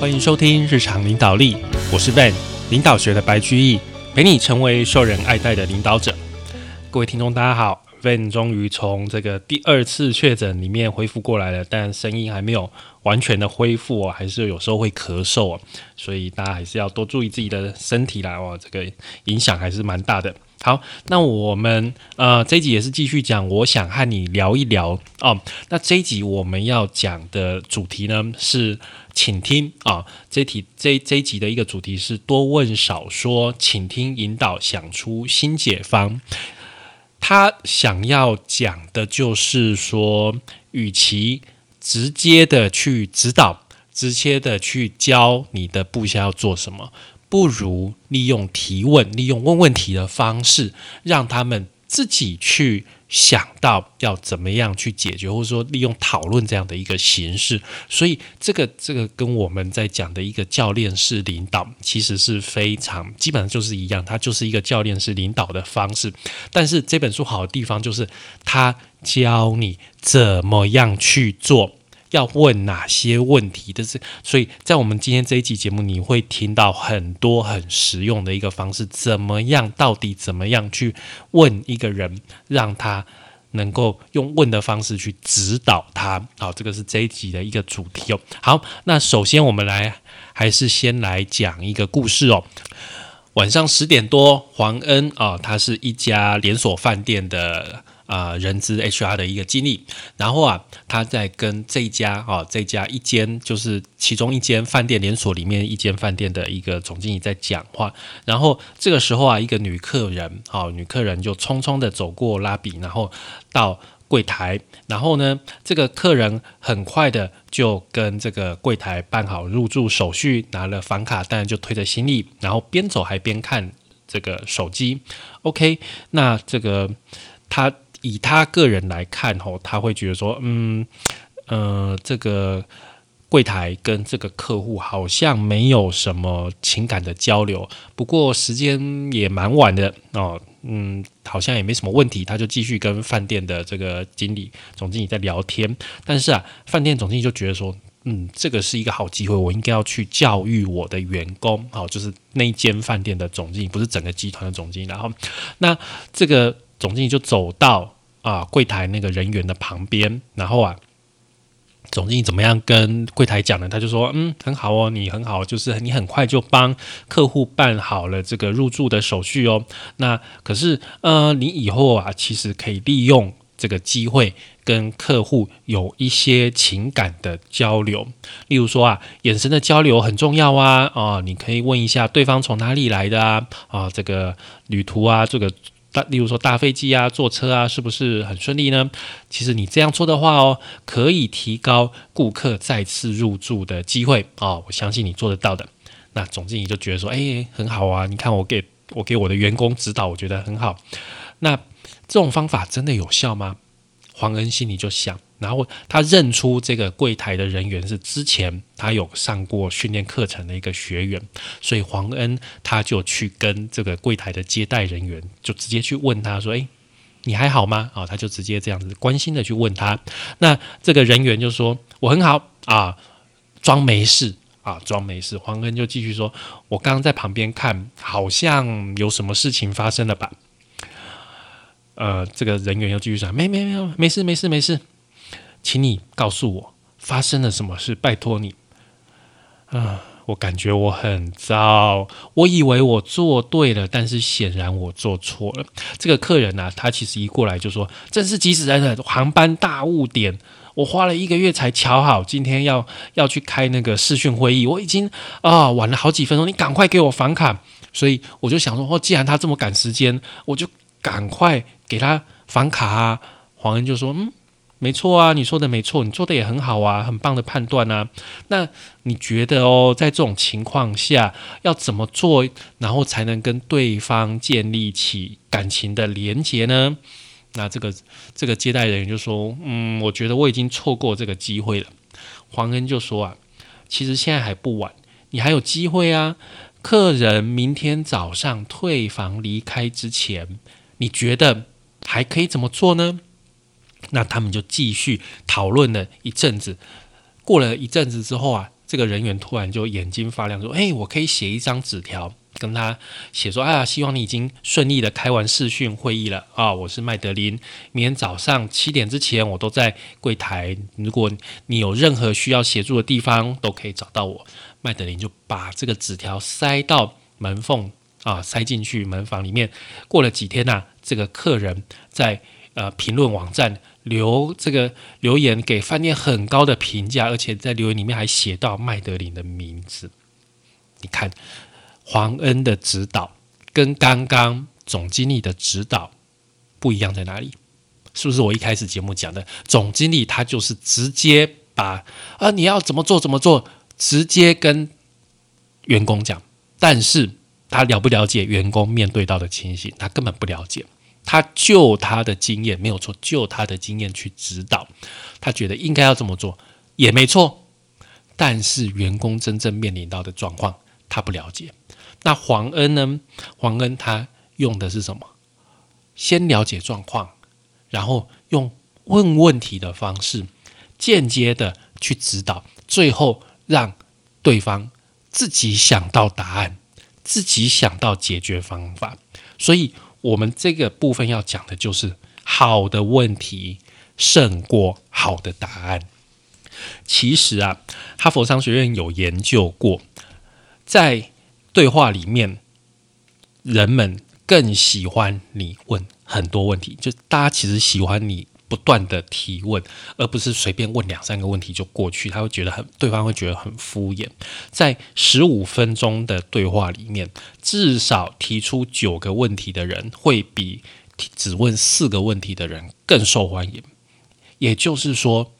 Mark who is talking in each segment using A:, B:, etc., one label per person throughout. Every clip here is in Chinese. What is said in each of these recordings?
A: 欢迎收听日常领导力，我是 Van，领导学的白居易，陪你成为受人爱戴的领导者。各位听众，大家好，Van 终于从这个第二次确诊里面恢复过来了，但声音还没有完全的恢复哦，还是有时候会咳嗽哦，所以大家还是要多注意自己的身体啦哦，这个影响还是蛮大的。好，那我们呃这一集也是继续讲，我想和你聊一聊哦。那这一集我们要讲的主题呢是，请听啊，这题这这一集的一个主题是多问少说，请听引导想出新解方。他想要讲的就是说，与其直接的去指导，直接的去教你的部下要做什么。不如利用提问、利用问问题的方式，让他们自己去想到要怎么样去解决，或者说利用讨论这样的一个形式。所以，这个这个跟我们在讲的一个教练式领导，其实是非常基本上就是一样，它就是一个教练式领导的方式。但是这本书好的地方就是，它教你怎么样去做。要问哪些问题？的是，所以在我们今天这一集节目，你会听到很多很实用的一个方式，怎么样？到底怎么样去问一个人，让他能够用问的方式去指导他？好，这个是这一集的一个主题哦。好，那首先我们来，还是先来讲一个故事哦。晚上十点多，黄恩啊，他是一家连锁饭店的。啊，人资 HR 的一个经历，然后啊，他在跟这家啊，这家一间就是其中一间饭店连锁里面一间饭店的一个总经理在讲话，然后这个时候啊，一个女客人，好，女客人就匆匆的走过拉比，然后到柜台，然后呢，这个客人很快的就跟这个柜台办好入住手续，拿了房卡，当然就推着行李，然后边走还边看这个手机。OK，那这个他。以他个人来看，吼，他会觉得说，嗯，呃，这个柜台跟这个客户好像没有什么情感的交流。不过时间也蛮晚的哦，嗯，好像也没什么问题。他就继续跟饭店的这个经理、总经理在聊天。但是啊，饭店总经理就觉得说，嗯，这个是一个好机会，我应该要去教育我的员工。好，就是那间饭店的总经理，不是整个集团的总经理。然后，那这个。总经理就走到啊柜台那个人员的旁边，然后啊，总经理怎么样跟柜台讲呢？他就说：“嗯，很好哦，你很好，就是你很快就帮客户办好了这个入住的手续哦。那可是呃，你以后啊，其实可以利用这个机会跟客户有一些情感的交流，例如说啊，眼神的交流很重要啊。哦，你可以问一下对方从哪里来的啊？啊，这个旅途啊，这个。”大，例如说搭飞机啊，坐车啊，是不是很顺利呢？其实你这样做的话哦，可以提高顾客再次入住的机会哦。我相信你做得到的。那总经理就觉得说，哎，很好啊。你看我给我给我的员工指导，我觉得很好。那这种方法真的有效吗？黄恩心里就想。然后他认出这个柜台的人员是之前他有上过训练课程的一个学员，所以黄恩他就去跟这个柜台的接待人员就直接去问他说：“哎，你还好吗？”啊，他就直接这样子关心的去问他。那这个人员就说：“我很好啊，装没事啊，装没事。”黄恩就继续说：“我刚刚在旁边看，好像有什么事情发生了吧？”呃，这个人员又继续说：“没没没有，没事没事没事。”请你告诉我发生了什么事，拜托你。啊，我感觉我很糟，我以为我做对了，但是显然我做错了。这个客人呢，他其实一过来就说：“真是急死人了，航班大误点，我花了一个月才瞧好，今天要要去开那个视讯会议，我已经啊晚了好几分钟，你赶快给我房卡。”所以我就想说：“哦，既然他这么赶时间，我就赶快给他房卡啊。”黄恩就说：“嗯。”没错啊，你说的没错，你做的也很好啊，很棒的判断啊。那你觉得哦，在这种情况下要怎么做，然后才能跟对方建立起感情的连结呢？那这个这个接待人员就说：“嗯，我觉得我已经错过这个机会了。”黄恩就说：“啊，其实现在还不晚，你还有机会啊。客人明天早上退房离开之前，你觉得还可以怎么做呢？”那他们就继续讨论了一阵子，过了一阵子之后啊，这个人员突然就眼睛发亮，说：“哎，我可以写一张纸条。”跟他写说：“啊，希望你已经顺利的开完视讯会议了啊！我是麦德林，明天早上七点之前我都在柜台。如果你有任何需要协助的地方，都可以找到我。”麦德林就把这个纸条塞到门缝啊，塞进去门房里面。过了几天呐，这个客人在呃评论网站留这个留言，给饭店很高的评价，而且在留言里面还写到麦德林的名字。你看。黄恩的指导跟刚刚总经理的指导不一样在哪里？是不是我一开始节目讲的？总经理他就是直接把啊你要怎么做怎么做，直接跟员工讲。但是他了不了解员工面对到的情形？他根本不了解。他就他的经验没有错，就他的经验去指导，他觉得应该要这么做也没错。但是员工真正面临到的状况，他不了解。那黄恩呢？黄恩他用的是什么？先了解状况，然后用问问题的方式，间接的去指导，最后让对方自己想到答案，自己想到解决方法。所以，我们这个部分要讲的就是好的问题胜过好的答案。其实啊，哈佛商学院有研究过，在对话里面，人们更喜欢你问很多问题，就大家其实喜欢你不断的提问，而不是随便问两三个问题就过去。他会觉得很，对方会觉得很敷衍。在十五分钟的对话里面，至少提出九个问题的人，会比只问四个问题的人更受欢迎。也就是说，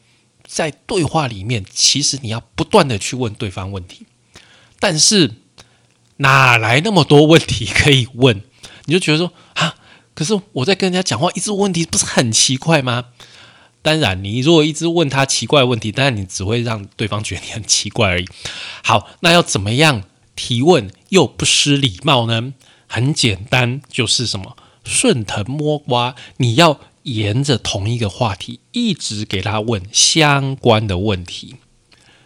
A: 在对话里面，其实你要不断的去问对方问题，但是。哪来那么多问题可以问？你就觉得说啊，可是我在跟人家讲话，一直问问题，不是很奇怪吗？当然，你如果一直问他奇怪问题，当然你只会让对方觉得你很奇怪而已。好，那要怎么样提问又不失礼貌呢？很简单，就是什么顺藤摸瓜，你要沿着同一个话题，一直给他问相关的问题。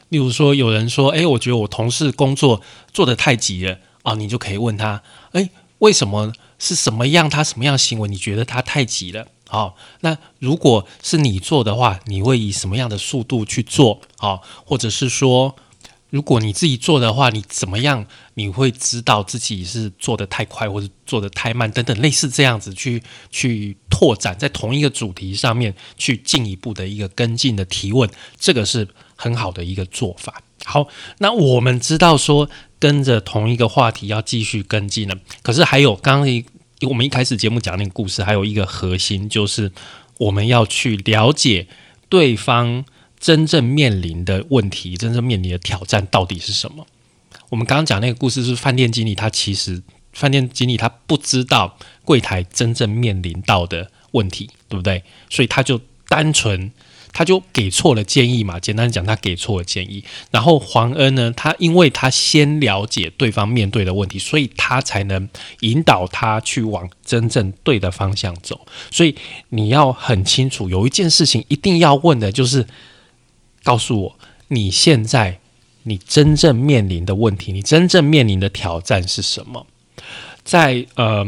A: 例如说，有人说：“哎，我觉得我同事工作做得太急了啊！”你就可以问他：“哎，为什么？是什么样？他什么样行为？你觉得他太急了？”好，那如果是你做的话，你会以什么样的速度去做？好，或者是说，如果你自己做的话，你怎么样？你会知道自己是做的太快，或者做的太慢等等，类似这样子去去拓展，在同一个主题上面去进一步的一个跟进的提问，这个是。很好的一个做法。好，那我们知道说跟着同一个话题要继续跟进了。可是还有刚刚一我们一开始节目讲那个故事，还有一个核心就是我们要去了解对方真正面临的问题，真正面临的挑战到底是什么。我们刚刚讲那个故事是饭店经理，他其实饭店经理他不知道柜台真正面临到的问题，对不对？所以他就单纯。他就给错了建议嘛，简单讲，他给错了建议。然后黄恩呢，他因为他先了解对方面对的问题，所以他才能引导他去往真正对的方向走。所以你要很清楚，有一件事情一定要问的，就是告诉我你现在你真正面临的问题，你真正面临的挑战是什么？在呃，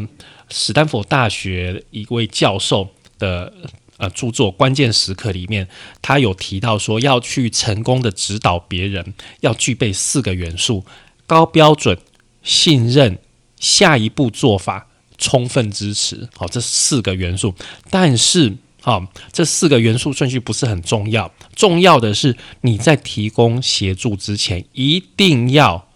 A: 史丹佛大学一位教授的。呃，著作关键时刻里面，他有提到说，要去成功的指导别人，要具备四个元素：高标准、信任、下一步做法、充分支持。好，这四个元素。但是，好，这四个元素顺序不是很重要。重要的是，你在提供协助之前，一定要、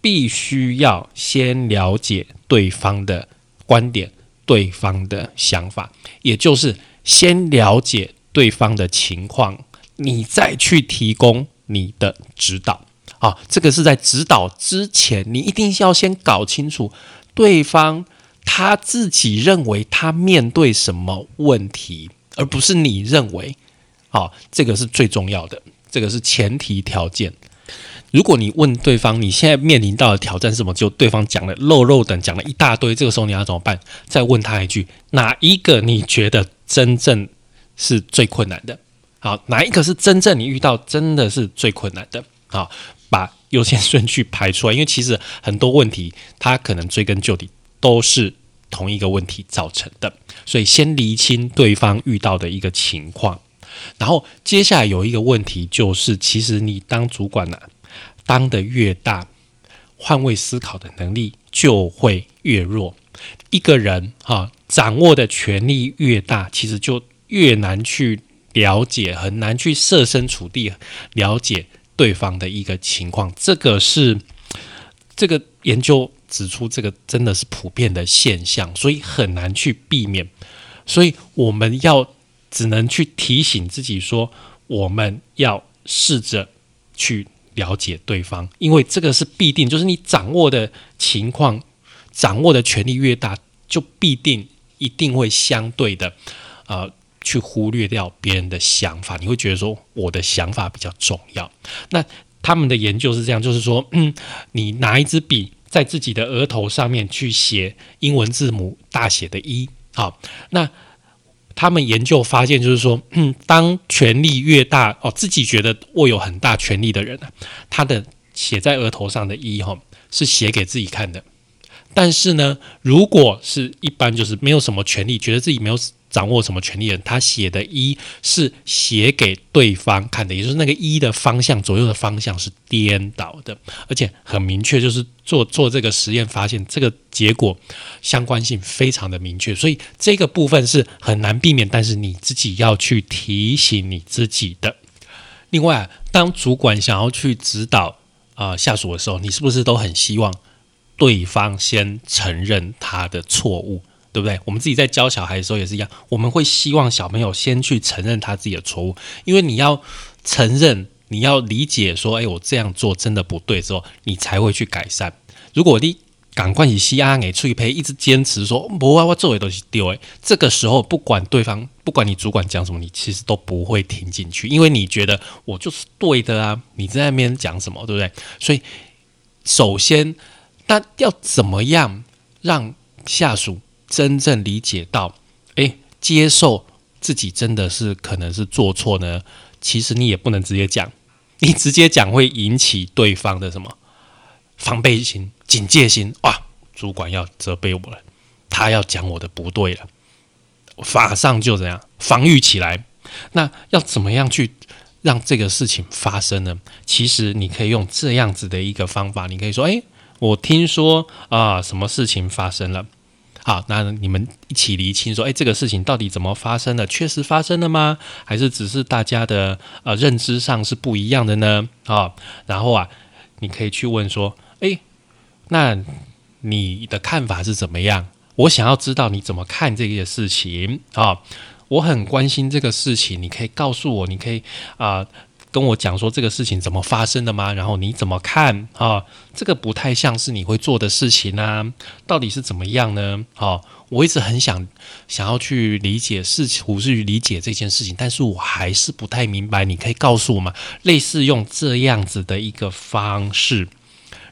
A: 必须要先了解对方的观点、对方的想法，也就是。先了解对方的情况，你再去提供你的指导啊。这个是在指导之前，你一定要先搞清楚对方他自己认为他面对什么问题，而不是你认为。好，这个是最重要的，这个是前提条件。如果你问对方你现在面临到的挑战是什么，就对方讲了肉肉等讲了一大堆，这个时候你要怎么办？再问他一句，哪一个你觉得？真正是最困难的，好，哪一个是真正你遇到真的是最困难的？好，把优先顺序排出来。因为其实很多问题，它可能追根究底都是同一个问题造成的，所以先厘清对方遇到的一个情况，然后接下来有一个问题就是，其实你当主管呢，当的越大，换位思考的能力就会越弱。一个人哈，掌握的权力越大，其实就越难去了解，很难去设身处地了解对方的一个情况。这个是这个研究指出，这个真的是普遍的现象，所以很难去避免。所以我们要只能去提醒自己说，我们要试着去了解对方，因为这个是必定，就是你掌握的情况。掌握的权力越大，就必定一定会相对的，呃，去忽略掉别人的想法。你会觉得说，我的想法比较重要。那他们的研究是这样，就是说，嗯，你拿一支笔在自己的额头上面去写英文字母大写的“一”，好，那他们研究发现，就是说，嗯，当权力越大，哦，自己觉得握有很大权力的人啊，他的写在额头上的“一”哈，是写给自己看的。但是呢，如果是一般就是没有什么权利，觉得自己没有掌握什么权利的人，他写的“一”是写给对方看的，也就是那个“一”的方向左右的方向是颠倒的，而且很明确，就是做做这个实验发现这个结果相关性非常的明确，所以这个部分是很难避免，但是你自己要去提醒你自己的。另外，当主管想要去指导啊下属的时候，你是不是都很希望？对方先承认他的错误，对不对？我们自己在教小孩的时候也是一样，我们会希望小朋友先去承认他自己的错误，因为你要承认，你要理解说，哎，我这样做真的不对之后，你才会去改善。如果你赶快以西安给翠培一直坚持说不啊，我做的东西丢，哎，这个时候不管对方，不管你主管讲什么，你其实都不会听进去，因为你觉得我就是对的啊，你在那边讲什么，对不对？所以首先。那要怎么样让下属真正理解到，哎，接受自己真的是可能是做错呢？其实你也不能直接讲，你直接讲会引起对方的什么防备心、警戒心。哇，主管要责备我了，他要讲我的不对了，马上就怎样防御起来。那要怎么样去让这个事情发生呢？其实你可以用这样子的一个方法，你可以说，哎。我听说啊，什么事情发生了？好，那你们一起厘清说，哎，这个事情到底怎么发生的？确实发生了吗？还是只是大家的呃认知上是不一样的呢？啊，然后啊，你可以去问说，哎，那你的看法是怎么样？我想要知道你怎么看这件事情啊，我很关心这个事情，你可以告诉我，你可以啊。跟我讲说这个事情怎么发生的吗？然后你怎么看啊？这个不太像是你会做的事情啊，到底是怎么样呢？好，我一直很想想要去理解事情，或是理解这件事情，但是我还是不太明白。你可以告诉我吗？类似用这样子的一个方式，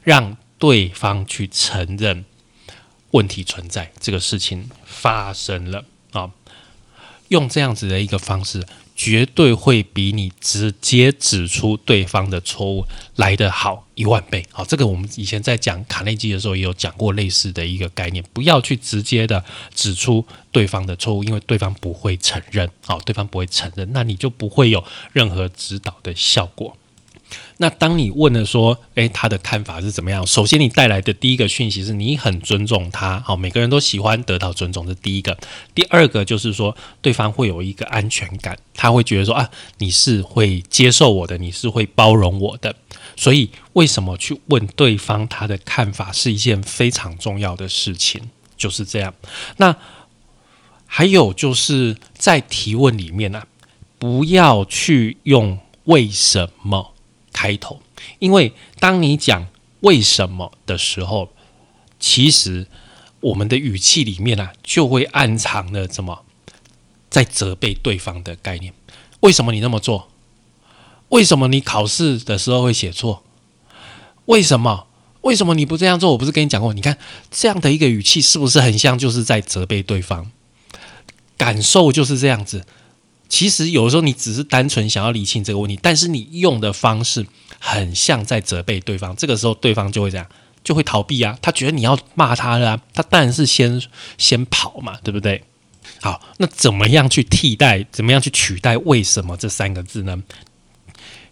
A: 让对方去承认问题存在，这个事情发生了啊，用这样子的一个方式。绝对会比你直接指出对方的错误来得好一万倍。好，这个我们以前在讲卡内基的时候也有讲过类似的一个概念，不要去直接的指出对方的错误，因为对方不会承认。好，对方不会承认，那你就不会有任何指导的效果。那当你问了说，诶，他的看法是怎么样？首先，你带来的第一个讯息是你很尊重他，好，每个人都喜欢得到尊重，这第一个。第二个就是说，对方会有一个安全感，他会觉得说啊，你是会接受我的，你是会包容我的。所以，为什么去问对方他的看法是一件非常重要的事情？就是这样。那还有就是在提问里面呢，不要去用为什么。开头，因为当你讲为什么的时候，其实我们的语气里面啊，就会暗藏了什么在责备对方的概念。为什么你那么做？为什么你考试的时候会写错？为什么？为什么你不这样做？我不是跟你讲过？你看这样的一个语气，是不是很像就是在责备对方？感受就是这样子。其实有时候你只是单纯想要理清这个问题，但是你用的方式很像在责备对方，这个时候对方就会这样，就会逃避啊。他觉得你要骂他了，他当然是先先跑嘛，对不对？好，那怎么样去替代？怎么样去取代？为什么这三个字呢？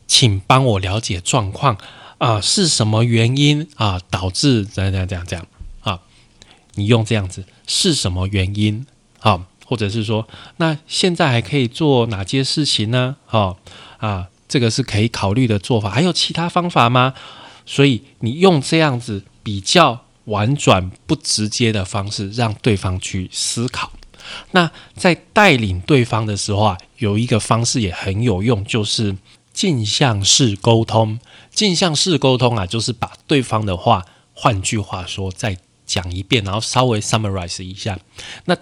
A: 请帮我了解状况啊，是什么原因啊导致怎样怎样怎样这样啊？你用这样子是什么原因啊？或者是说，那现在还可以做哪些事情呢？哦啊，这个是可以考虑的做法。还有其他方法吗？所以你用这样子比较婉转不直接的方式，让对方去思考。那在带领对方的时候啊，有一个方式也很有用，就是镜像式沟通。镜像式沟通啊，就是把对方的话，换句话说，再讲一遍，然后稍微 summarize 一下。那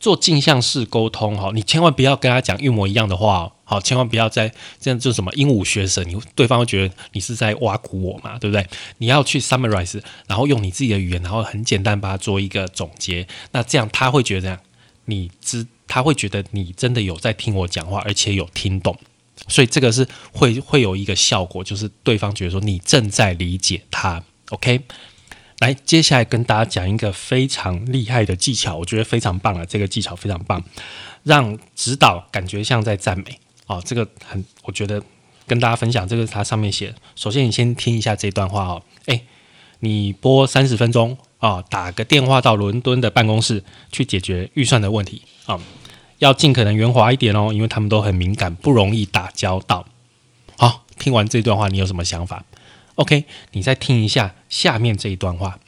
A: 做镜像式沟通哈，你千万不要跟他讲一模一样的话，好，千万不要再这样就什么鹦鹉学舌，你对方会觉得你是在挖苦我嘛，对不对？你要去 summarize，然后用你自己的语言，然后很简单把它做一个总结，那这样他会觉得这样，你知他会觉得你真的有在听我讲话，而且有听懂，所以这个是会会有一个效果，就是对方觉得说你正在理解他，OK。来，接下来跟大家讲一个非常厉害的技巧，我觉得非常棒啊！这个技巧非常棒，让指导感觉像在赞美哦。这个很，我觉得跟大家分享，这个它上面写。首先，你先听一下这段话哦。诶，你播三十分钟啊，打个电话到伦敦的办公室去解决预算的问题啊，要尽可能圆滑一点哦，因为他们都很敏感，不容易打交道。好，听完这段话，你有什么想法？OK，你再听一下下面这一段话。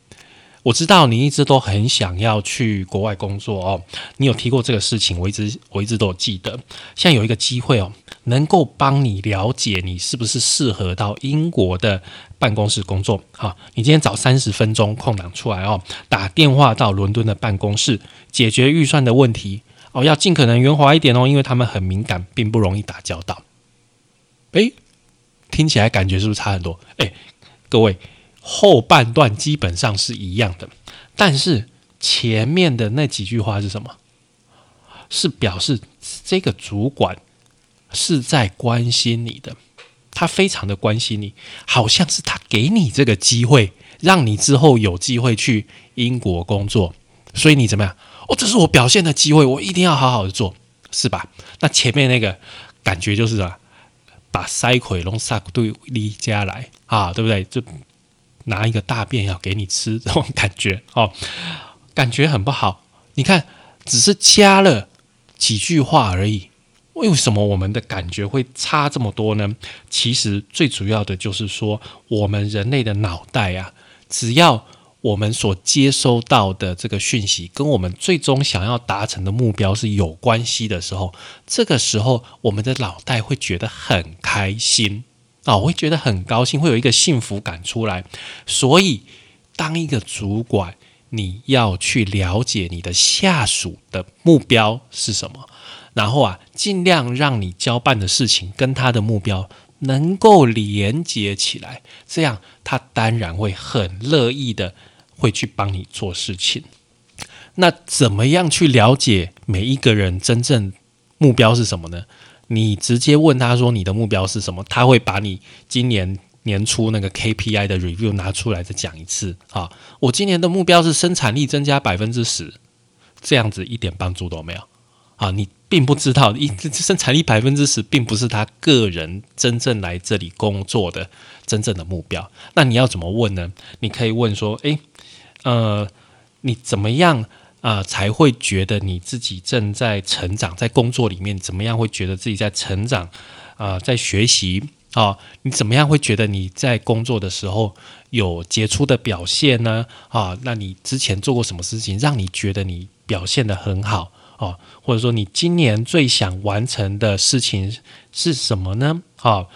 A: 我知道你一直都很想要去国外工作哦，你有提过这个事情，我一直我一直都有记得。现在有一个机会哦，能够帮你了解你是不是适合到英国的办公室工作。好，你今天找三十分钟空档出来哦，打电话到伦敦的办公室解决预算的问题哦，要尽可能圆滑一点哦，因为他们很敏感，并不容易打交道。诶。听起来感觉是不是差很多？哎，各位，后半段基本上是一样的，但是前面的那几句话是什么？是表示这个主管是在关心你的，他非常的关心你，好像是他给你这个机会，让你之后有机会去英国工作，所以你怎么样？哦，这是我表现的机会，我一定要好好的做，是吧？那前面那个感觉就是什么？把塞葵龙撒对离家来啊，对不对？就拿一个大便要给你吃，这种感觉哦，感觉很不好。你看，只是加了几句话而已，为什么我们的感觉会差这么多呢？其实最主要的就是说，我们人类的脑袋啊，只要。我们所接收到的这个讯息，跟我们最终想要达成的目标是有关系的时候，这个时候我们的脑袋会觉得很开心啊，会觉得很高兴，会有一个幸福感出来。所以，当一个主管，你要去了解你的下属的目标是什么，然后啊，尽量让你交办的事情跟他的目标。能够连接起来，这样他当然会很乐意的。会去帮你做事情，那怎么样去了解每一个人真正目标是什么呢？你直接问他说你的目标是什么，他会把你今年年初那个 KPI 的 review 拿出来再讲一次啊。我今年的目标是生产力增加百分之十，这样子一点帮助都没有啊。你并不知道，一生产力百分之十并不是他个人真正来这里工作的真正的目标。那你要怎么问呢？你可以问说，诶。呃，你怎么样啊才会觉得你自己正在成长？在工作里面怎么样会觉得自己在成长？啊，在学习啊，你怎么样会觉得你在工作的时候有杰出的表现呢？啊，那你之前做过什么事情让你觉得你表现的很好？哦，或者说你今年最想完成的事情是什么呢？啊？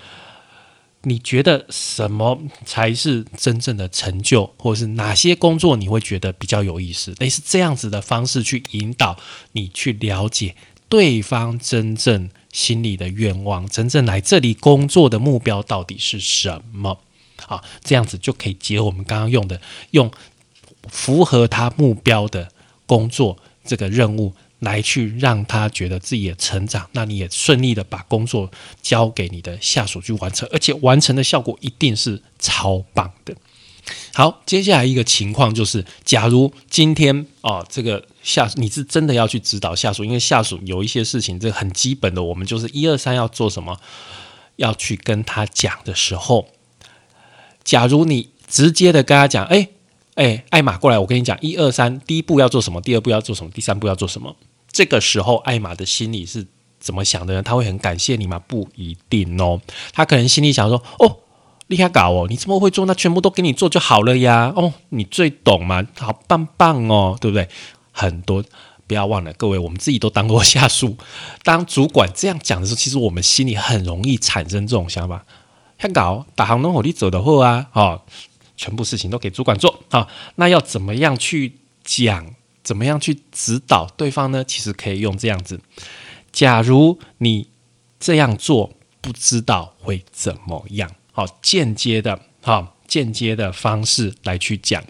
A: 你觉得什么才是真正的成就，或者是哪些工作你会觉得比较有意思？类似这样子的方式去引导你去了解对方真正心里的愿望，真正来这里工作的目标到底是什么？好，这样子就可以结合我们刚刚用的，用符合他目标的工作这个任务来去让他觉得自己也成长，那你也顺利的把工作交给你的下属去完成，而且完成的效果一定是超棒的。好，接下来一个情况就是，假如今天哦，这个下你是真的要去指导下属，因为下属有一些事情，这很基本的，我们就是一二三要做什么，要去跟他讲的时候，假如你直接的跟他讲，哎哎，艾玛过来，我跟你讲，一二三，第一步要做什么，第二步要做什么，第三步要做什么。这个时候，艾玛的心里是怎么想的呢？他会很感谢你吗？不一定哦。他可能心里想说：“哦，厉害搞哦，你这么会做，那全部都给你做就好了呀。哦，你最懂嘛，好棒棒哦，对不对？很多不要忘了，各位，我们自己都当过下属，当主管这样讲的时候，其实我们心里很容易产生这种想法：，很搞，打行能火力走的货啊，哦，全部事情都给主管做啊。那要怎么样去讲？”怎么样去指导对方呢？其实可以用这样子：假如你这样做，不知道会怎么样？好，间接的，好，间接的方式来去讲。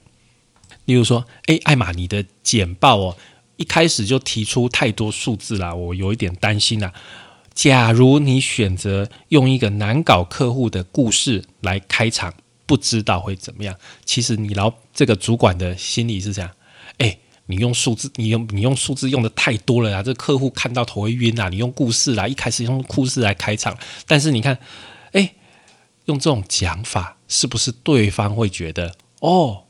A: 例如说，诶，艾玛，你的简报哦，一开始就提出太多数字啦，我有一点担心啦。假如你选择用一个难搞客户的故事来开场，不知道会怎么样？其实你老这个主管的心理是这样，诶。你用数字，你用你用数字用的太多了啊！这客户看到头会晕啊！你用故事啦，一开始用故事来开场，但是你看，哎，用这种讲法，是不是对方会觉得，哦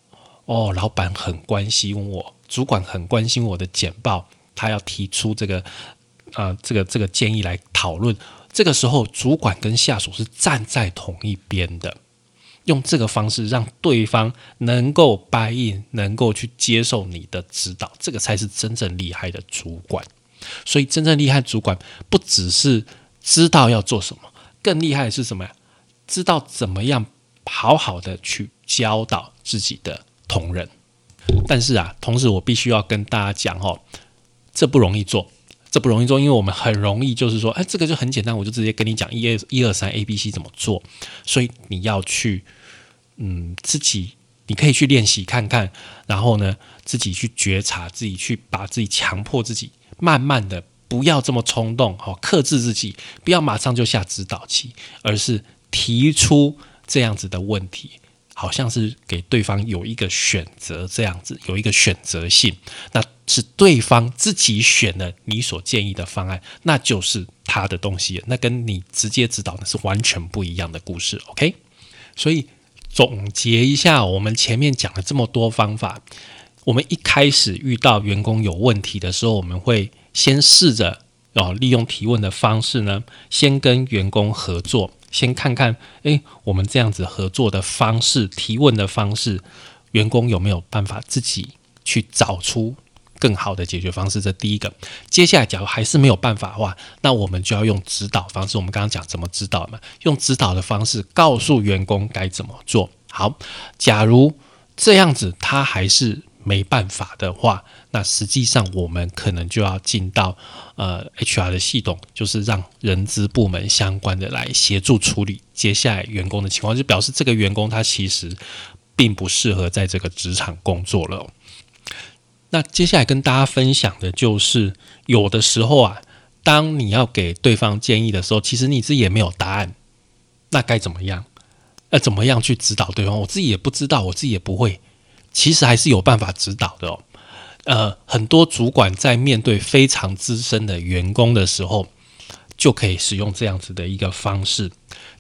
A: 哦，老板很关心我，主管很关心我的简报，他要提出这个啊，这个这个建议来讨论。这个时候，主管跟下属是站在同一边的。用这个方式让对方能够答应，能够去接受你的指导，这个才是真正厉害的主管。所以，真正厉害主管不只是知道要做什么，更厉害的是什么呀？知道怎么样好好的去教导自己的同仁。但是啊，同时我必须要跟大家讲哦，这不容易做。这不容易做，因为我们很容易就是说，哎，这个就很简单，我就直接跟你讲一二一二三 A B C 怎么做。所以你要去，嗯，自己你可以去练习看看，然后呢，自己去觉察，自己去把自己强迫自己，慢慢的不要这么冲动，好，克制自己，不要马上就下指导棋，而是提出这样子的问题。好像是给对方有一个选择，这样子有一个选择性，那是对方自己选了你所建议的方案，那就是他的东西，那跟你直接指导的是完全不一样的故事。OK，所以总结一下，我们前面讲了这么多方法，我们一开始遇到员工有问题的时候，我们会先试着哦，利用提问的方式呢，先跟员工合作。先看看，诶，我们这样子合作的方式、提问的方式，员工有没有办法自己去找出更好的解决方式？这第一个。接下来，假如还是没有办法的话，那我们就要用指导方式。我们刚刚讲怎么指导嘛？用指导的方式告诉员工该怎么做。好，假如这样子他还是没办法的话。那实际上，我们可能就要进到呃 HR 的系统，就是让人资部门相关的来协助处理接下来员工的情况，就表示这个员工他其实并不适合在这个职场工作了。那接下来跟大家分享的就是，有的时候啊，当你要给对方建议的时候，其实你自己也没有答案，那该怎么样？呃，怎么样去指导对方？我自己也不知道，我自己也不会，其实还是有办法指导的哦。呃，很多主管在面对非常资深的员工的时候，就可以使用这样子的一个方式。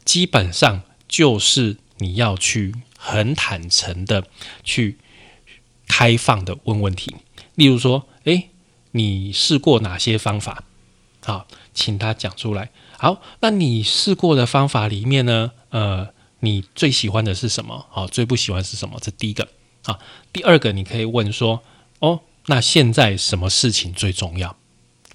A: 基本上就是你要去很坦诚的去开放的问问题。例如说，诶，你试过哪些方法？好，请他讲出来。好，那你试过的方法里面呢？呃，你最喜欢的是什么？好，最不喜欢是什么？这第一个。好，第二个你可以问说，哦。那现在什么事情最重要？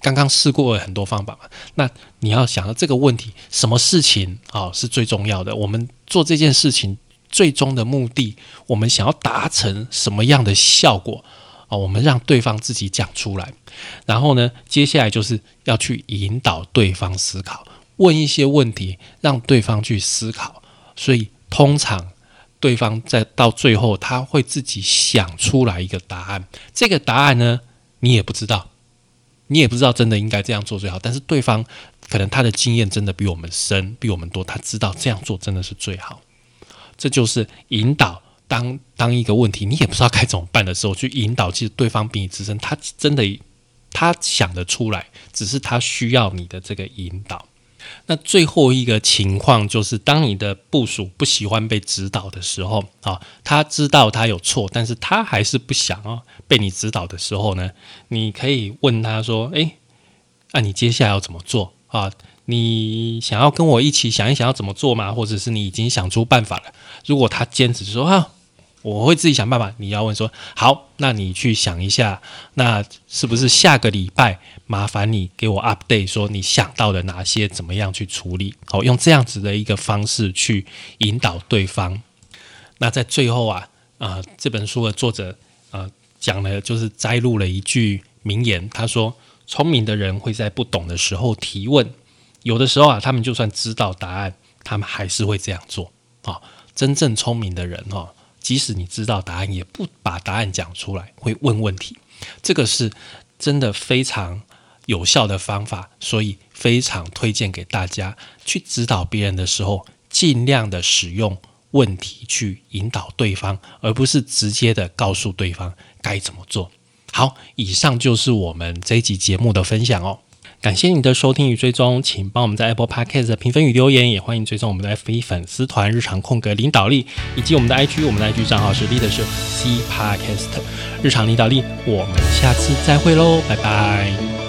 A: 刚刚试过了很多方法嘛，那你要想到这个问题，什么事情啊是最重要的？我们做这件事情最终的目的，我们想要达成什么样的效果啊？我们让对方自己讲出来，然后呢，接下来就是要去引导对方思考，问一些问题，让对方去思考。所以通常。对方在到最后，他会自己想出来一个答案。这个答案呢，你也不知道，你也不知道真的应该这样做最好，但是对方可能他的经验真的比我们深，比我们多，他知道这样做真的是最好。这就是引导。当当一个问题你也不知道该怎么办的时候，去引导，其实对方比你资深，他真的他想得出来，只是他需要你的这个引导。那最后一个情况就是，当你的部署不喜欢被指导的时候，啊，他知道他有错，但是他还是不想哦被你指导的时候呢，你可以问他说：“诶，那你接下来要怎么做啊？你想要跟我一起想一想要怎么做吗？或者是你已经想出办法了？如果他坚持说啊。”我会自己想办法。你要问说好，那你去想一下，那是不是下个礼拜麻烦你给我 update，说你想到的哪些怎么样去处理？好，用这样子的一个方式去引导对方。那在最后啊，啊，这本书的作者啊讲了，就是摘录了一句名言，他说：聪明的人会在不懂的时候提问，有的时候啊，他们就算知道答案，他们还是会这样做。啊，真正聪明的人哈。即使你知道答案，也不把答案讲出来，会问问题，这个是真的非常有效的方法，所以非常推荐给大家。去指导别人的时候，尽量的使用问题去引导对方，而不是直接的告诉对方该怎么做。好，以上就是我们这一集节目的分享哦。感谢你的收听与追踪，请帮我们在 Apple Podcast 评分与留言，也欢迎追踪我们的 FB 粉丝团日常空格领导力，以及我们的 IG，我们的 IG 账号是 Leadership C Podcast 日常领导力。我们下次再会喽，拜拜。